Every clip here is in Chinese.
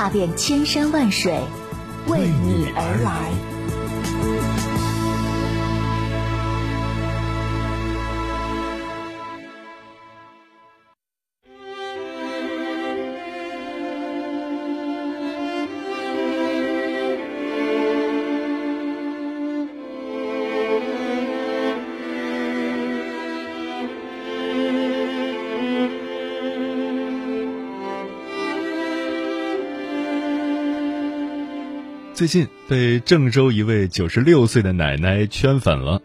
踏遍千山万水，为你而来。最近被郑州一位九十六岁的奶奶圈粉了。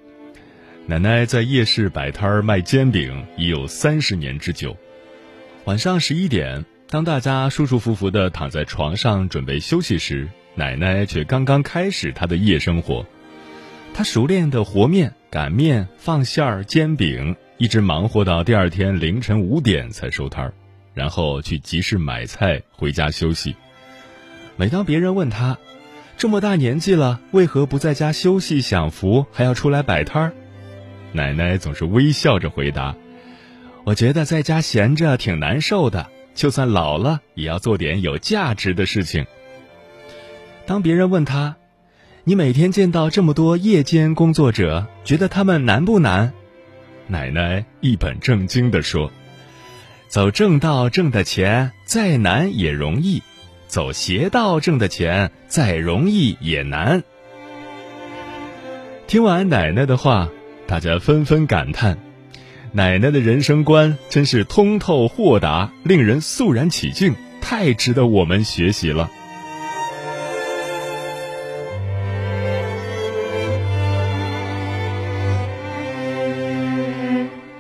奶奶在夜市摆摊儿卖煎饼已有三十年之久。晚上十一点，当大家舒舒服服的躺在床上准备休息时，奶奶却刚刚开始她的夜生活。她熟练的和面、擀面、放馅儿、煎饼，一直忙活到第二天凌晨五点才收摊儿，然后去集市买菜，回家休息。每当别人问她，这么大年纪了，为何不在家休息享福，还要出来摆摊儿？奶奶总是微笑着回答：“我觉得在家闲着挺难受的，就算老了，也要做点有价值的事情。”当别人问他：“你每天见到这么多夜间工作者，觉得他们难不难？”奶奶一本正经地说：“走正道挣的钱，再难也容易。”走邪道挣的钱，再容易也难。听完奶奶的话，大家纷纷感叹：奶奶的人生观真是通透豁达，令人肃然起敬，太值得我们学习了。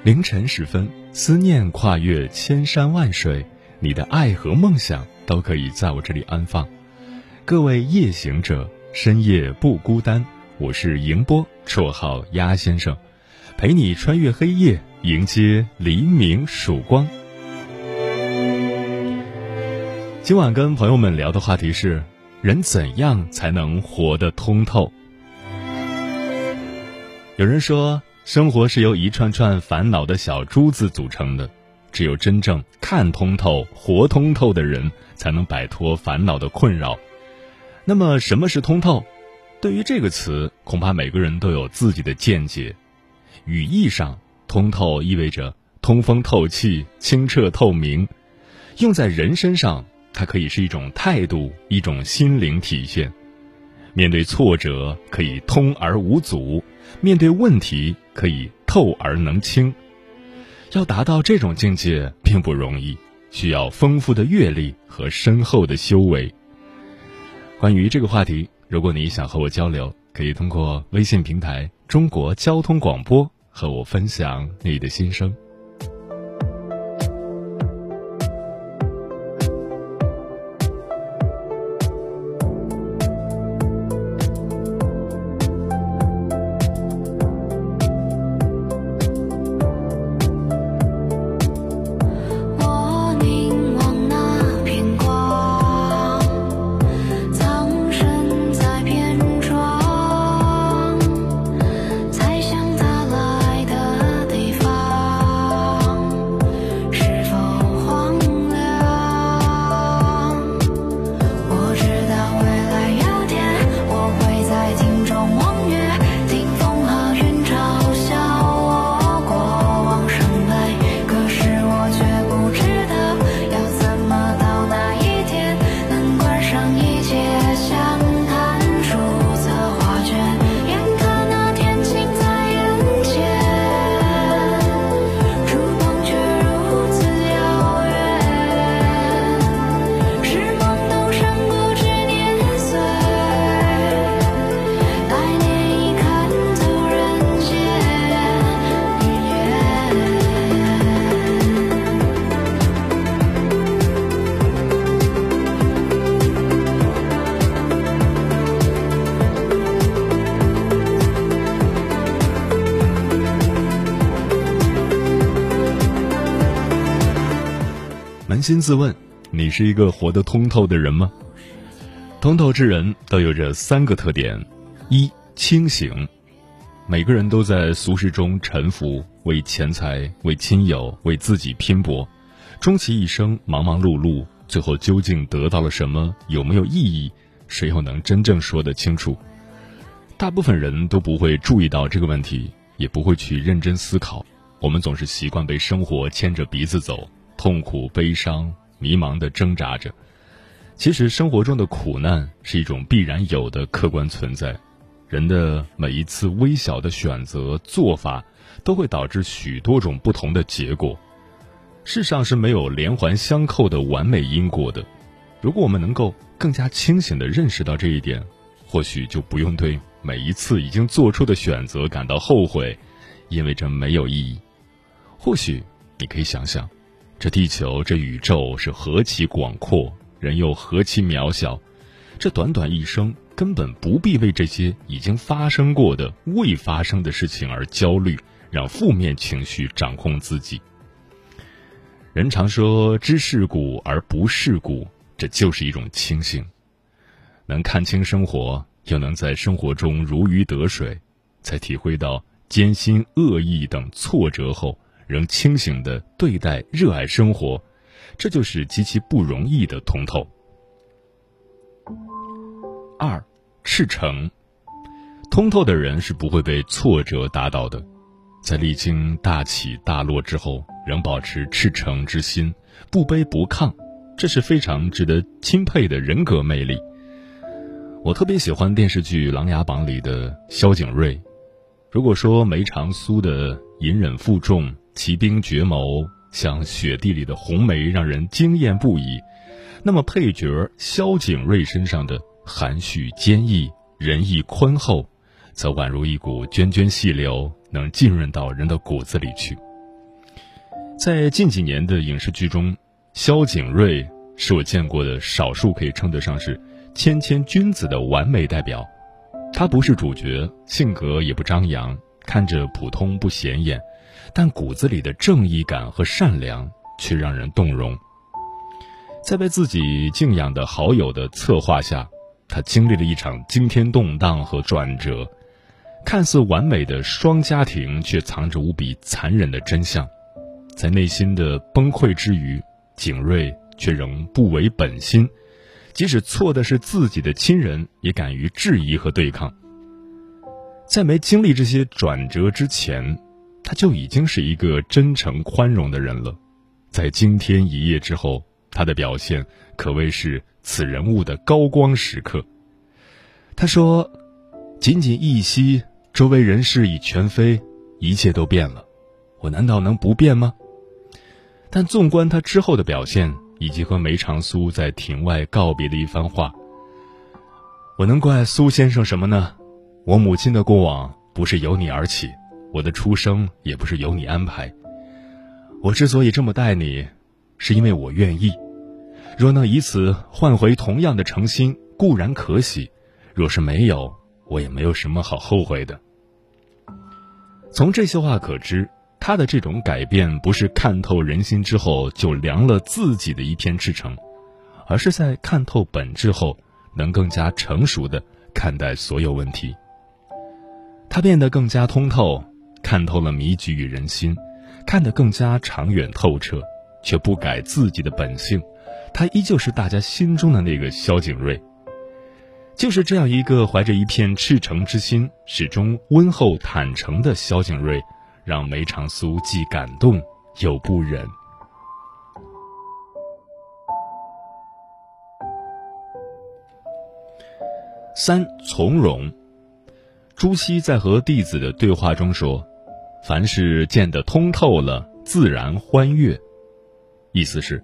凌晨时分，思念跨越千山万水，你的爱和梦想。都可以在我这里安放。各位夜行者，深夜不孤单。我是迎波，绰号鸭先生，陪你穿越黑夜，迎接黎明曙光。今晚跟朋友们聊的话题是：人怎样才能活得通透？有人说，生活是由一串串烦恼的小珠子组成的。只有真正看通透、活通透的人，才能摆脱烦恼的困扰。那么，什么是通透？对于这个词，恐怕每个人都有自己的见解。语义上，通透意味着通风透气、清澈透明；用在人身上，它可以是一种态度、一种心灵体现。面对挫折，可以通而无阻；面对问题，可以透而能清。要达到这种境界并不容易，需要丰富的阅历和深厚的修为。关于这个话题，如果你想和我交流，可以通过微信平台“中国交通广播”和我分享你的心声。心自问：你是一个活得通透的人吗？通透之人都有着三个特点：一、清醒。每个人都在俗世中沉浮，为钱财、为亲友、为自己拼搏，终其一生忙忙碌碌，最后究竟得到了什么？有没有意义？谁又能真正说得清楚？大部分人都不会注意到这个问题，也不会去认真思考。我们总是习惯被生活牵着鼻子走，痛苦、悲伤、迷茫的挣扎着。其实，生活中的苦难是一种必然有的客观存在。人的每一次微小的选择做法，都会导致许多种不同的结果。世上是没有连环相扣的完美因果的。如果我们能够更加清醒地认识到这一点，或许就不用对每一次已经做出的选择感到后悔，因为这没有意义。或许你可以想想，这地球、这宇宙是何其广阔，人又何其渺小，这短短一生。根本不必为这些已经发生过的、未发生的事情而焦虑，让负面情绪掌控自己。人常说“知世故而不世故”，这就是一种清醒，能看清生活，又能在生活中如鱼得水，在体会到艰辛、恶意等挫折后，仍清醒的对待、热爱生活，这就是极其不容易的通透。二，赤诚。通透的人是不会被挫折打倒的，在历经大起大落之后，仍保持赤诚之心，不卑不亢，这是非常值得钦佩的人格魅力。我特别喜欢电视剧《琅琊榜》里的萧景睿。如果说梅长苏的隐忍负重、骑兵绝谋，像雪地里的红梅，让人惊艳不已，那么配角萧景睿身上的。含蓄坚毅、仁义宽厚，则宛如一股涓涓细流，能浸润到人的骨子里去。在近几年的影视剧中，萧景睿是我见过的少数可以称得上是谦谦君子的完美代表。他不是主角，性格也不张扬，看着普通不显眼，但骨子里的正义感和善良却让人动容。在被自己敬仰的好友的策划下。他经历了一场惊天动荡和转折，看似完美的双家庭，却藏着无比残忍的真相。在内心的崩溃之余，景睿却仍不违本心，即使错的是自己的亲人，也敢于质疑和对抗。在没经历这些转折之前，他就已经是一个真诚宽容的人了。在惊天一夜之后，他的表现可谓是。此人物的高光时刻。他说：“仅仅一息，周围人事已全非，一切都变了，我难道能不变吗？”但纵观他之后的表现，以及和梅长苏在庭外告别的一番话，我能怪苏先生什么呢？我母亲的过往不是由你而起，我的出生也不是由你安排。我之所以这么待你，是因为我愿意。若能以此换回同样的诚心，固然可喜；若是没有，我也没有什么好后悔的。从这些话可知，他的这种改变不是看透人心之后就凉了自己的一片赤诚，而是在看透本质后，能更加成熟的看待所有问题。他变得更加通透，看透了迷局与人心，看得更加长远透彻，却不改自己的本性。他依旧是大家心中的那个萧景睿，就是这样一个怀着一片赤诚之心、始终温厚坦诚的萧景睿，让梅长苏既感动又不忍。三从容，朱熹在和弟子的对话中说：“凡事见得通透了，自然欢悦。”意思是。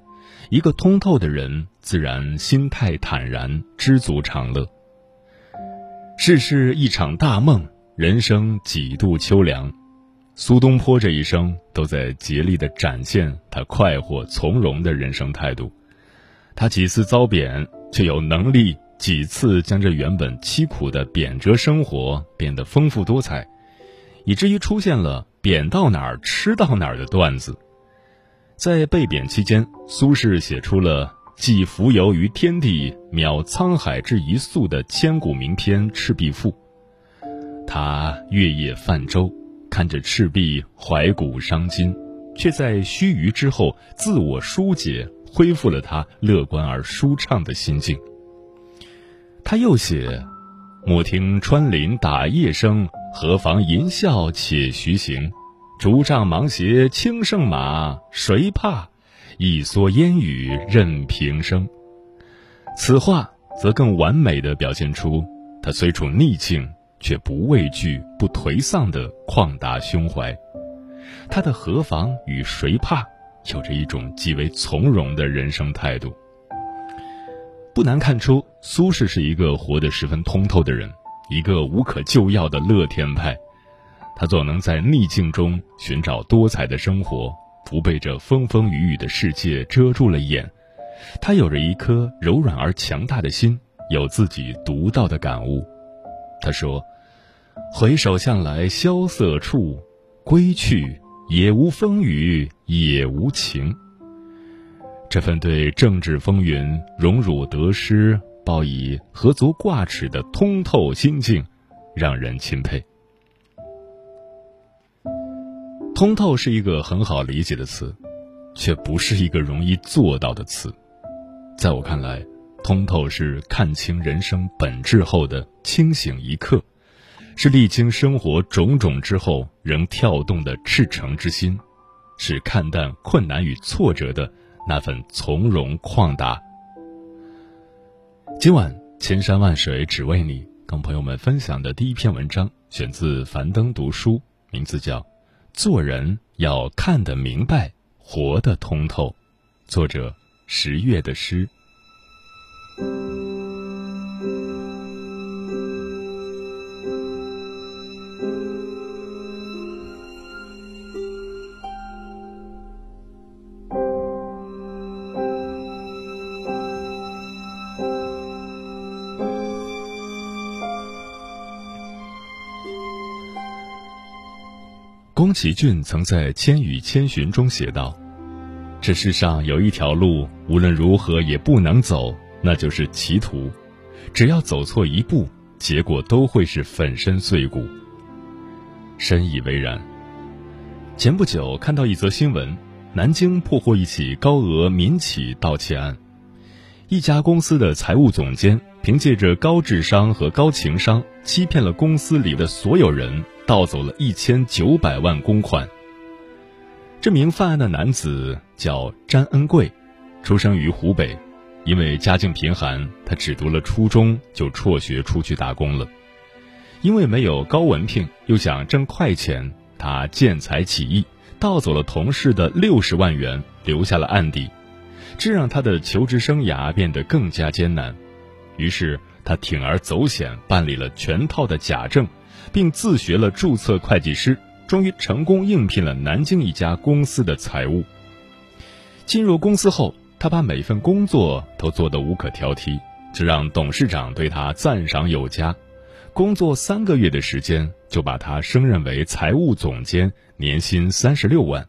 一个通透的人，自然心态坦然，知足常乐。世事一场大梦，人生几度秋凉。苏东坡这一生都在竭力的展现他快活从容的人生态度。他几次遭贬，却有能力几次将这原本凄苦的贬谪生活变得丰富多彩，以至于出现了“贬到哪儿吃到哪儿”的段子。在被贬期间，苏轼写出了寄蜉蝣于天地，渺沧海之一粟的千古名篇《赤壁赋》。他月夜泛舟，看着赤壁，怀古伤今，却在须臾之后自我疏解，恢复了他乐观而舒畅的心境。他又写：“莫听穿林打叶声，何妨吟啸且徐行。竹杖芒鞋轻胜马，谁怕？一蓑烟雨任平生。”此话则更完美的表现出他虽处逆境却不畏惧、不颓丧的旷达胸怀。他的何妨与谁怕，有着一种极为从容的人生态度。不难看出，苏轼是一个活得十分通透的人，一个无可救药的乐天派。他总能在逆境中寻找多彩的生活，不被这风风雨雨的世界遮住了眼。他有着一颗柔软而强大的心，有自己独到的感悟。他说：“回首向来萧瑟处，归去，也无风雨也无晴。”这份对政治风云、荣辱得失报以何足挂齿的通透心境，让人钦佩。通透是一个很好理解的词，却不是一个容易做到的词。在我看来，通透是看清人生本质后的清醒一刻，是历经生活种种之后仍跳动的赤诚之心，是看淡困难与挫折的。那份从容旷达。今晚千山万水只为你，跟朋友们分享的第一篇文章选自樊登读书，名字叫《做人要看得明白，活得通透》，作者十月的诗。宫崎骏曾在《千与千寻》中写道：“这世上有一条路，无论如何也不能走，那就是歧途。只要走错一步，结果都会是粉身碎骨。”深以为然。前不久看到一则新闻：南京破获一起高额民企盗窃案，一家公司的财务总监凭借着高智商和高情商，欺骗了公司里的所有人。盗走了一千九百万公款。这名犯案的男子叫詹恩贵，出生于湖北，因为家境贫寒，他只读了初中就辍学出去打工了。因为没有高文凭，又想挣快钱，他见财起意，盗走了同事的六十万元，留下了案底，这让他的求职生涯变得更加艰难。于是他铤而走险，办理了全套的假证。并自学了注册会计师，终于成功应聘了南京一家公司的财务。进入公司后，他把每份工作都做得无可挑剔，这让董事长对他赞赏有加。工作三个月的时间，就把他升任为财务总监，年薪三十六万。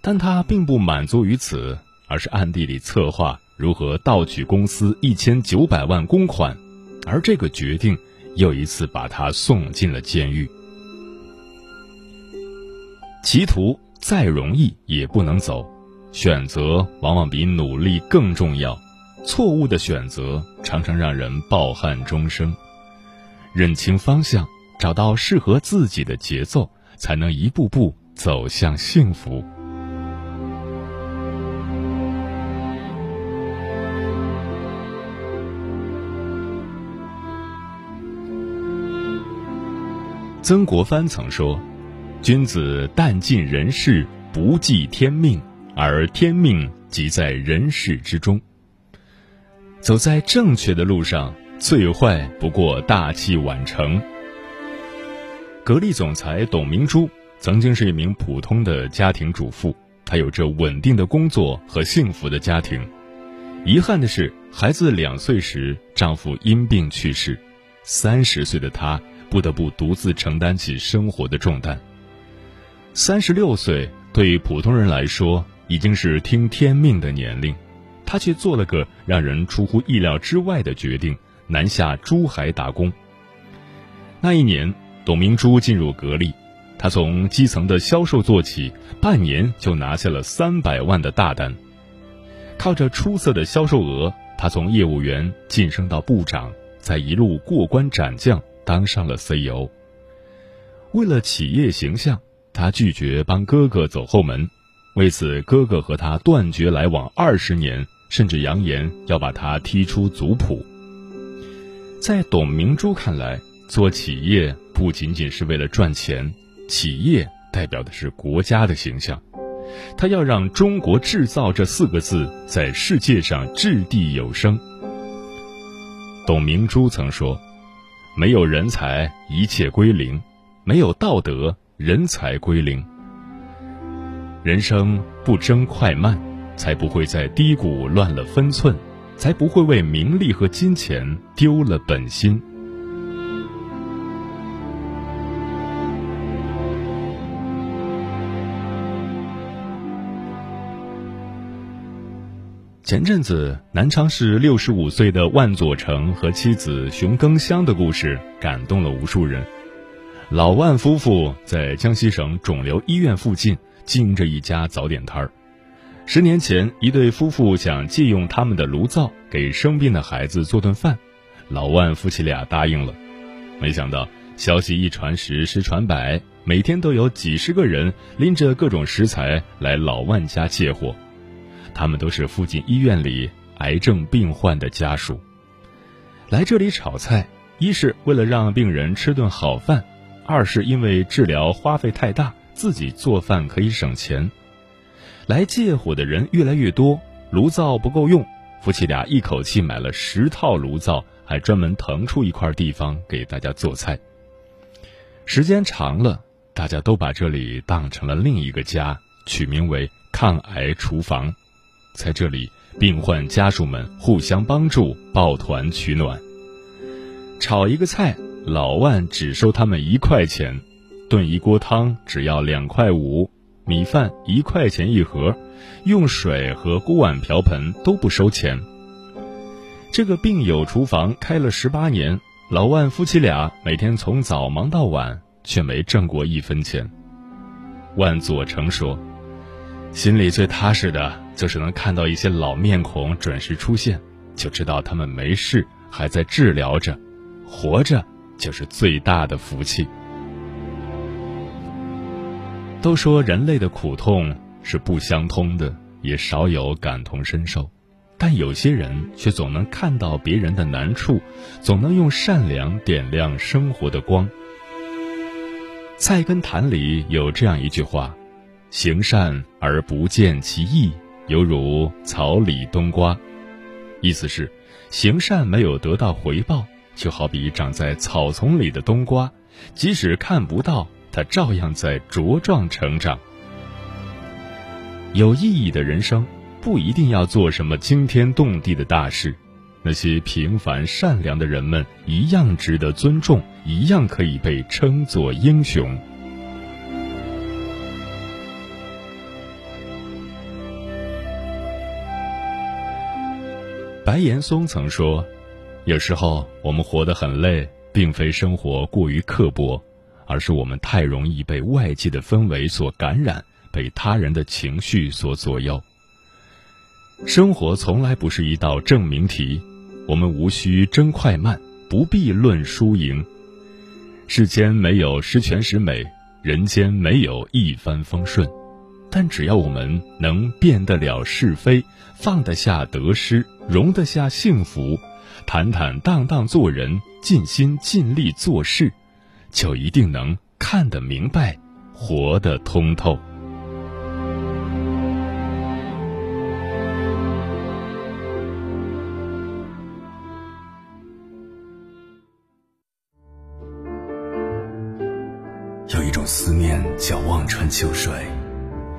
但他并不满足于此，而是暗地里策划如何盗取公司一千九百万公款，而这个决定。又一次把他送进了监狱。歧途再容易也不能走，选择往往比努力更重要。错误的选择常常让人抱憾终生。认清方向，找到适合自己的节奏，才能一步步走向幸福。曾国藩曾说：“君子但尽人事，不计天命，而天命即在人事之中。”走在正确的路上，最坏不过大器晚成。格力总裁董明珠曾经是一名普通的家庭主妇，她有着稳定的工作和幸福的家庭。遗憾的是，孩子两岁时，丈夫因病去世，三十岁的她。不得不独自承担起生活的重担。三十六岁对于普通人来说已经是听天命的年龄，他却做了个让人出乎意料之外的决定，南下珠海打工。那一年，董明珠进入格力，他从基层的销售做起，半年就拿下了三百万的大单。靠着出色的销售额，他从业务员晋升到部长，再一路过关斩将，当上了 CEO。为了企业形象，他拒绝帮哥哥走后门，为此哥哥和他断绝来往二十年，甚至扬言要把他踢出族谱。在董明珠看来，做企业不仅仅是为了赚钱，企业代表的是国家的形象。他要让中国制造这四个字在世界上掷地有声。董明珠曾说：“没有人才，一切归零。”没有道德，人才归零。人生不争快慢，才不会在低谷乱了分寸，才不会为名利和金钱丢了本心。前阵子，南昌市六十五岁的万佐成和妻子熊更香的故事，感动了无数人。老万夫妇在江西省肿瘤医院附近经营着一家早点摊儿。十年前，一对夫妇想借用他们的炉灶给生病的孩子做顿饭，老万夫妻俩答应了。没想到消息一传十，十传百，每天都有几十个人拎着各种食材来老万家借货。他们都是附近医院里癌症病患的家属，来这里炒菜，一是为了让病人吃顿好饭。二是因为治疗花费太大，自己做饭可以省钱。来借火的人越来越多，炉灶不够用，夫妻俩一口气买了十套炉灶，还专门腾出一块地方给大家做菜。时间长了，大家都把这里当成了另一个家，取名为“抗癌厨房”。在这里，病患家属们互相帮助，抱团取暖。炒一个菜。老万只收他们一块钱，炖一锅汤只要两块五，米饭一块钱一盒，用水和锅碗瓢盆都不收钱。这个病友厨房开了十八年，老万夫妻俩每天从早忙到晚，却没挣过一分钱。万佐成说：“心里最踏实的就是能看到一些老面孔准时出现，就知道他们没事，还在治疗着，活着。”就是最大的福气。都说人类的苦痛是不相通的，也少有感同身受，但有些人却总能看到别人的难处，总能用善良点亮生活的光。《菜根谭》里有这样一句话：“行善而不见其益，犹如草里冬瓜。”意思是，行善没有得到回报。就好比长在草丛里的冬瓜，即使看不到，它照样在茁壮成长。有意义的人生，不一定要做什么惊天动地的大事，那些平凡善良的人们一样值得尊重，一样可以被称作英雄。白岩松曾说。有时候我们活得很累，并非生活过于刻薄，而是我们太容易被外界的氛围所感染，被他人的情绪所左右。生活从来不是一道证明题，我们无需争快慢，不必论输赢。世间没有十全十美，人间没有一帆风顺，但只要我们能辨得了是非，放得下得失，容得下幸福。坦坦荡荡做人，尽心尽力做事，就一定能看得明白，活得通透。有一种思念叫望穿秋水，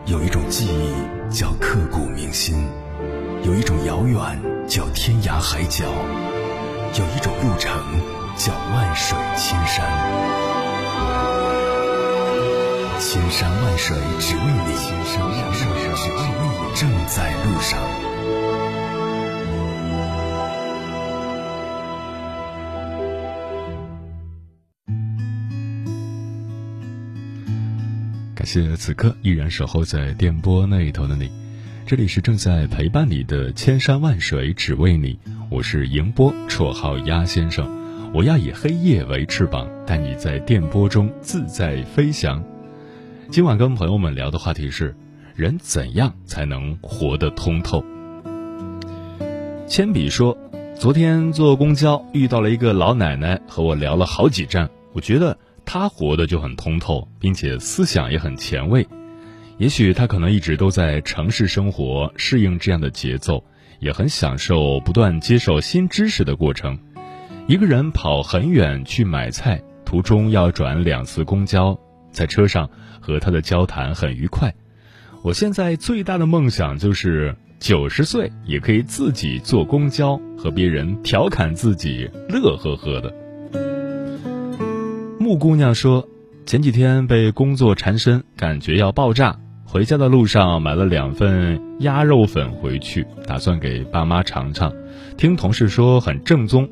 有一种记忆叫刻骨铭心，有一种遥远叫天涯海角。有一种路程叫万水千山，千山万水只为你，千山万水只为你，正在路上。感谢此刻依然守候在电波那一头的你，这里是正在陪伴你的千山万水只为你，我是迎波，绰号鸭先生。我要以黑夜为翅膀，带你在电波中自在飞翔。今晚跟朋友们聊的话题是：人怎样才能活得通透？铅笔说，昨天坐公交遇到了一个老奶奶，和我聊了好几站，我觉得她活得就很通透，并且思想也很前卫。也许他可能一直都在城市生活，适应这样的节奏，也很享受不断接受新知识的过程。一个人跑很远去买菜，途中要转两次公交，在车上和他的交谈很愉快。我现在最大的梦想就是九十岁也可以自己坐公交，和别人调侃自己，乐呵呵的。木姑娘说，前几天被工作缠身，感觉要爆炸。回家的路上买了两份鸭肉粉回去，打算给爸妈尝尝。听同事说很正宗。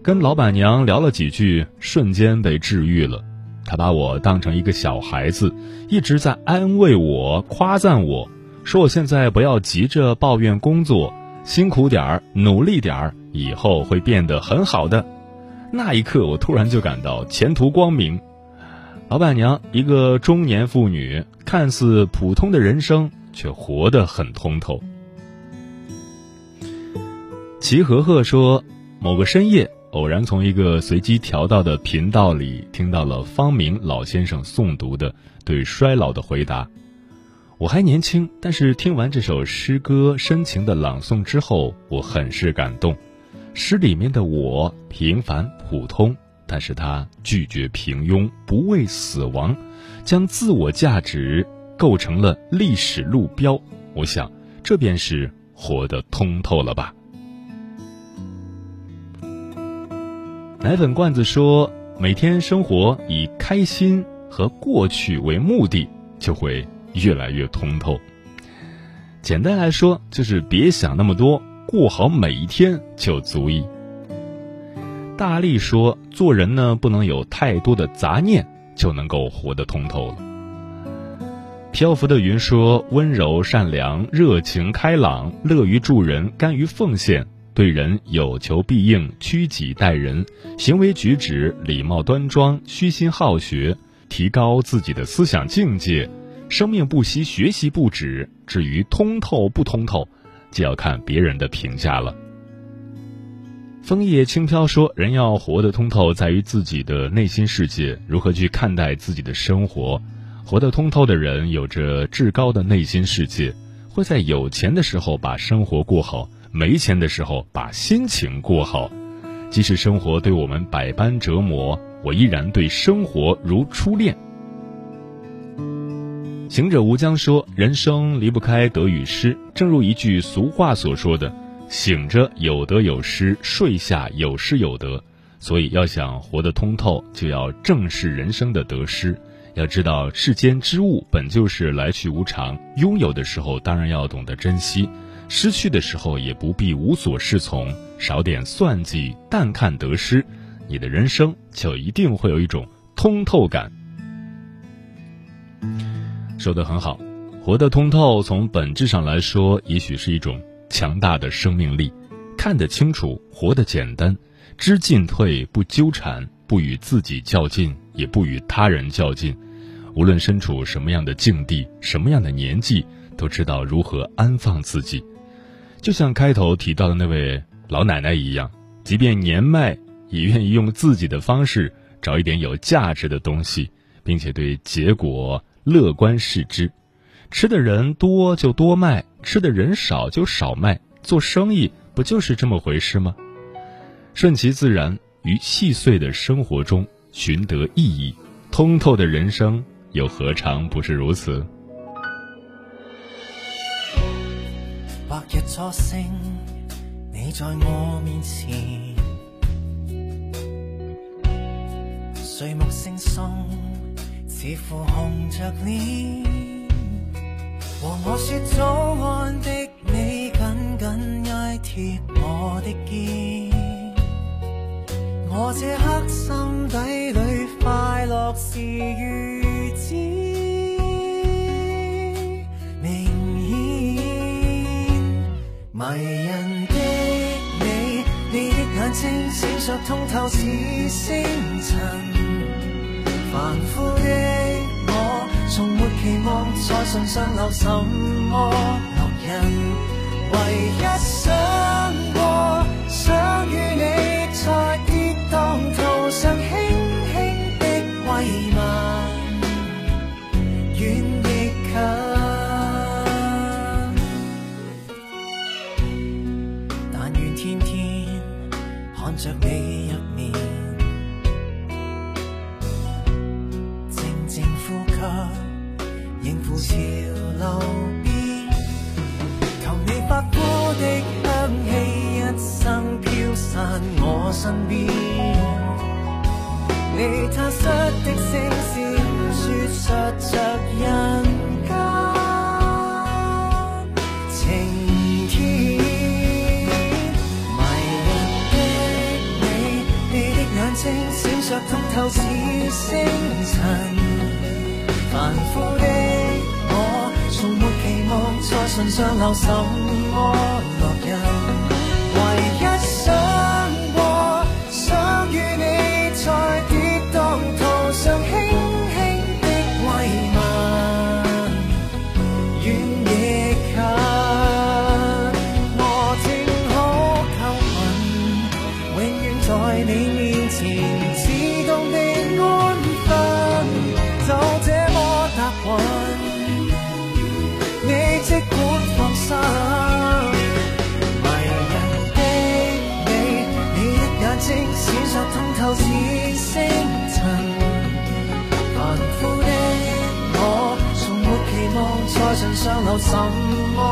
跟老板娘聊了几句，瞬间被治愈了。她把我当成一个小孩子，一直在安慰我、夸赞我，说我现在不要急着抱怨工作，辛苦点儿，努力点儿，以后会变得很好的。那一刻，我突然就感到前途光明。老板娘一个中年妇女，看似普通的人生，却活得很通透。齐和和说，某个深夜。偶然从一个随机调到的频道里听到了方明老先生诵读的对衰老的回答。我还年轻，但是听完这首诗歌深情的朗诵之后，我很是感动。诗里面的我平凡普通，但是他拒绝平庸，不畏死亡，将自我价值构成了历史路标。我想，这便是活得通透了吧。奶粉罐子说：“每天生活以开心和过去为目的，就会越来越通透。简单来说，就是别想那么多，过好每一天就足以。”大力说：“做人呢，不能有太多的杂念，就能够活得通透了。”漂浮的云说：“温柔、善良、热情、开朗、乐于助人、甘于奉献。”对人有求必应，趋己待人，行为举止礼貌端庄，虚心好学，提高自己的思想境界，生命不息，学习不止。至于通透不通透，就要看别人的评价了。枫叶轻飘说：“人要活得通透，在于自己的内心世界，如何去看待自己的生活。活得通透的人，有着至高的内心世界，会在有钱的时候把生活过好。”没钱的时候，把心情过好。即使生活对我们百般折磨，我依然对生活如初恋。行者无疆说：“人生离不开得与失，正如一句俗话所说的：‘醒着有得有失，睡下有失有得。’所以，要想活得通透，就要正视人生的得失。要知道，世间之物本就是来去无常，拥有的时候当然要懂得珍惜。”失去的时候也不必无所适从，少点算计，淡看得失，你的人生就一定会有一种通透感。说的很好，活得通透，从本质上来说，也许是一种强大的生命力。看得清楚，活得简单，知进退，不纠缠，不与自己较劲，也不与他人较劲。无论身处什么样的境地，什么样的年纪，都知道如何安放自己。就像开头提到的那位老奶奶一样，即便年迈，也愿意用自己的方式找一点有价值的东西，并且对结果乐观视之。吃的人多就多卖，吃的人少就少卖，做生意不就是这么回事吗？顺其自然，于细碎的生活中寻得意义，通透的人生又何尝不是如此？白日初升，你在我面前，睡目惺忪，似乎红着脸。和我说早安的你，紧紧挨贴我的肩。我这刻心底里快乐是如此明显，迷人的你，你的眼睛闪烁通透似星辰，凡夫的。期望在信上留什么烙印？唯一想过，想与你。什么